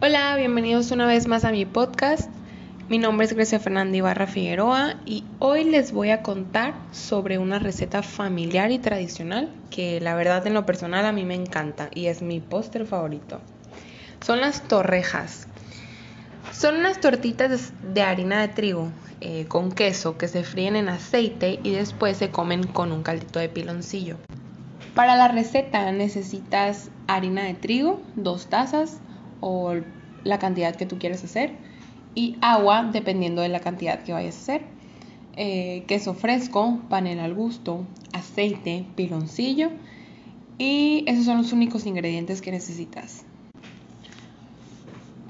Hola, bienvenidos una vez más a mi podcast. Mi nombre es Grecia Fernanda Ibarra Figueroa y hoy les voy a contar sobre una receta familiar y tradicional que la verdad en lo personal a mí me encanta y es mi póster favorito. Son las torrejas. Son unas tortitas de harina de trigo eh, con queso que se fríen en aceite y después se comen con un caldito de piloncillo. Para la receta necesitas harina de trigo, dos tazas o la cantidad que tú quieres hacer y agua dependiendo de la cantidad que vayas a hacer. Eh, queso fresco, panela al gusto, aceite, piloncillo y esos son los únicos ingredientes que necesitas.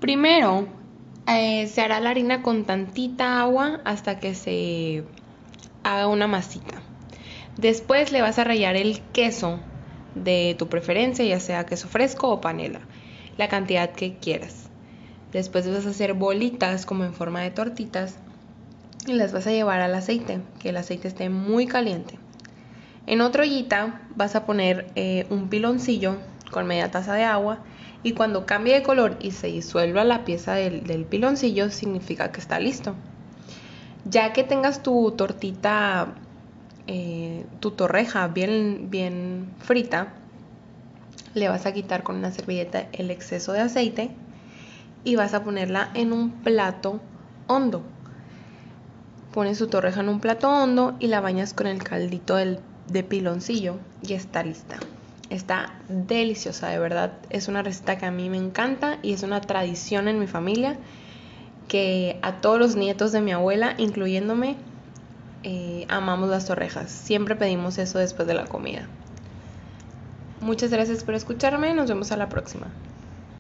Primero eh, se hará la harina con tantita agua hasta que se haga una masita. Después le vas a rallar el queso de tu preferencia, ya sea queso fresco o panela, la cantidad que quieras. Después vas a hacer bolitas como en forma de tortitas y las vas a llevar al aceite, que el aceite esté muy caliente. En otra ollita vas a poner eh, un piloncillo con media taza de agua y cuando cambie de color y se disuelva la pieza del, piloncillo significa que está listo. Ya que tengas tu tortita eh, tu torreja bien, bien frita, le vas a quitar con una servilleta el exceso de aceite y vas a ponerla en un plato hondo. Pones tu torreja en un plato hondo y la bañas con el caldito de piloncillo y está lista. Está deliciosa, de verdad. Es una receta que a mí me encanta y es una tradición en mi familia que a todos los nietos de mi abuela, incluyéndome, eh, amamos las torrejas. Siempre pedimos eso después de la comida. Muchas gracias por escucharme. Nos vemos a la próxima.